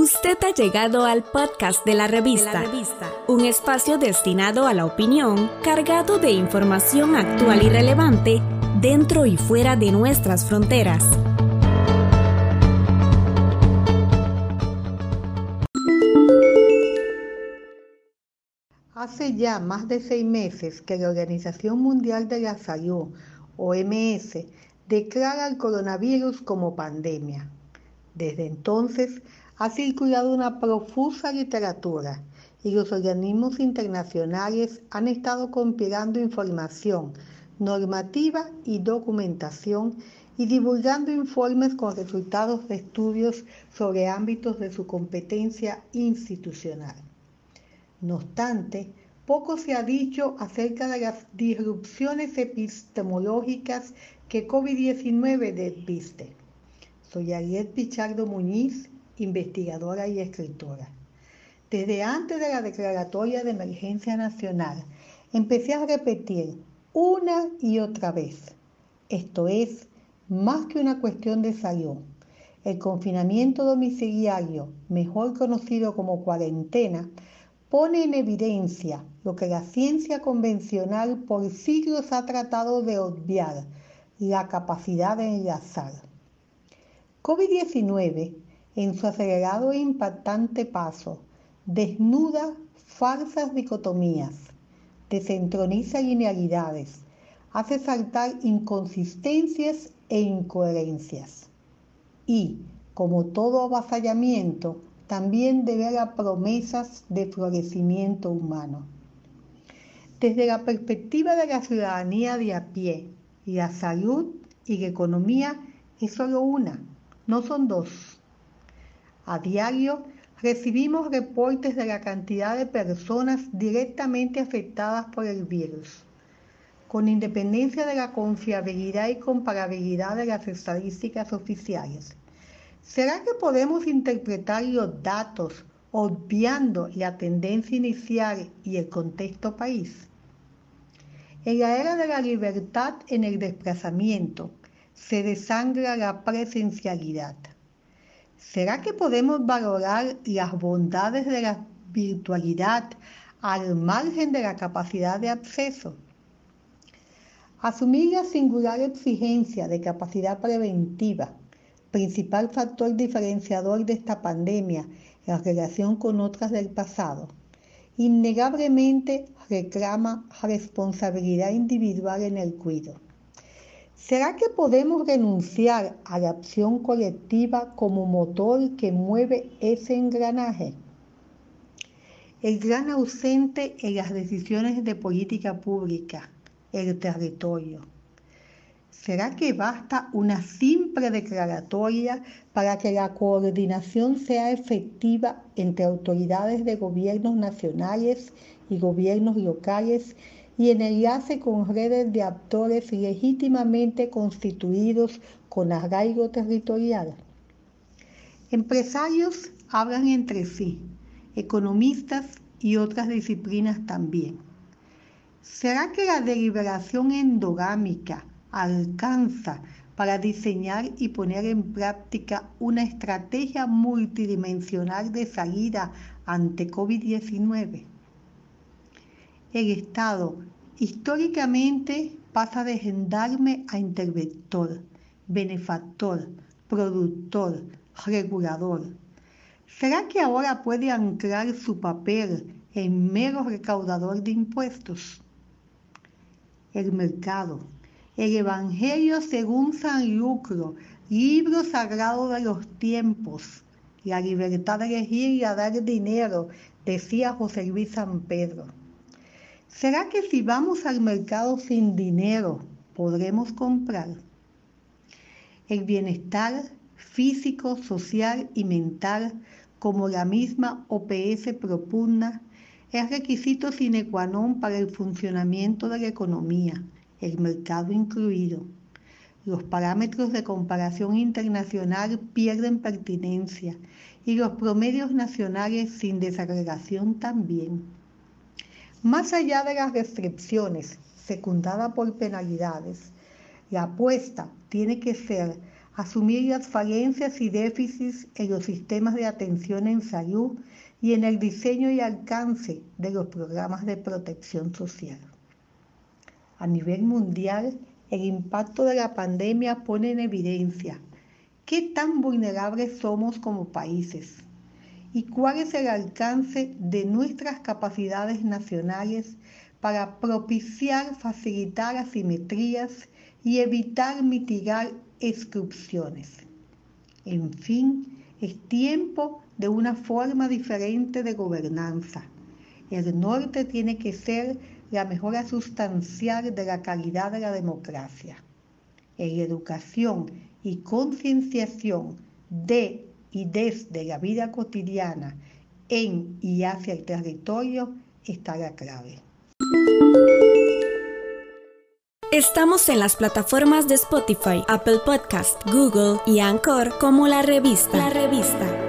Usted ha llegado al podcast de la, revista, un espacio destinado a la opinión, cargado de información actual y relevante dentro y fuera de nuestras fronteras. Hace ya más de seis meses que la Organización Mundial de la Salud, OMS, declara el coronavirus como pandemia. Desde entonces, ha circulado una profusa literatura y los organismos internacionales han estado compilando información, normativa y documentación y divulgando informes con resultados de estudios sobre ámbitos de su competencia institucional. No obstante, poco se ha dicho acerca de las disrupciones epistemológicas que COVID-19 desviste. Soy Ariel Pichardo Muñiz investigadora y escritora. Desde antes de la declaratoria de emergencia nacional, empecé a repetir una y otra vez, esto es más que una cuestión de salud. El confinamiento domiciliario, mejor conocido como cuarentena, pone en evidencia lo que la ciencia convencional por siglos ha tratado de obviar, la capacidad de enlazar. COVID-19 en su acelerado e impactante paso, desnuda falsas dicotomías, desentroniza linealidades, hace saltar inconsistencias e incoherencias. Y, como todo avasallamiento, también devela promesas de florecimiento humano. Desde la perspectiva de la ciudadanía de a pie, la salud y la economía es solo una, no son dos. A diario recibimos reportes de la cantidad de personas directamente afectadas por el virus. Con independencia de la confiabilidad y comparabilidad de las estadísticas oficiales, ¿será que podemos interpretar los datos obviando la tendencia inicial y el contexto país? En la era de la libertad en el desplazamiento, se desangra la presencialidad. ¿Será que podemos valorar las bondades de la virtualidad al margen de la capacidad de acceso? Asumir la singular exigencia de capacidad preventiva, principal factor diferenciador de esta pandemia en relación con otras del pasado, innegablemente reclama responsabilidad individual en el cuidado. ¿Será que podemos renunciar a la acción colectiva como motor que mueve ese engranaje? El gran ausente en las decisiones de política pública, el territorio. ¿Será que basta una simple declaratoria para que la coordinación sea efectiva entre autoridades de gobiernos nacionales y gobiernos locales y en enlace con redes de actores legítimamente constituidos con arraigo territorial. Empresarios hablan entre sí, economistas y otras disciplinas también. ¿Será que la deliberación endogámica alcanza para diseñar y poner en práctica una estrategia multidimensional de salida ante COVID-19? El Estado históricamente pasa de gendarme a interventor, benefactor, productor, regulador. ¿Será que ahora puede anclar su papel en mero recaudador de impuestos? El mercado, el Evangelio según San Lucro, libro sagrado de los tiempos, la libertad de elegir y a dar dinero, decía José Luis San Pedro. ¿Será que si vamos al mercado sin dinero podremos comprar? El bienestar físico, social y mental, como la misma OPS propugna, es requisito sine qua non para el funcionamiento de la economía, el mercado incluido. Los parámetros de comparación internacional pierden pertinencia y los promedios nacionales sin desagregación también. Más allá de las restricciones secundadas por penalidades, la apuesta tiene que ser asumir las falencias y déficits en los sistemas de atención en salud y en el diseño y alcance de los programas de protección social. A nivel mundial, el impacto de la pandemia pone en evidencia qué tan vulnerables somos como países y cuál es el alcance de nuestras capacidades nacionales para propiciar, facilitar asimetrías y evitar mitigar exclusiones. En fin, es tiempo de una forma diferente de gobernanza. El norte tiene que ser la mejora sustancial de la calidad de la democracia. En educación y concienciación de y desde la vida cotidiana en y hacia el territorio está la clave. Estamos en las plataformas de Spotify, Apple Podcast, Google y Anchor como la revista. La revista.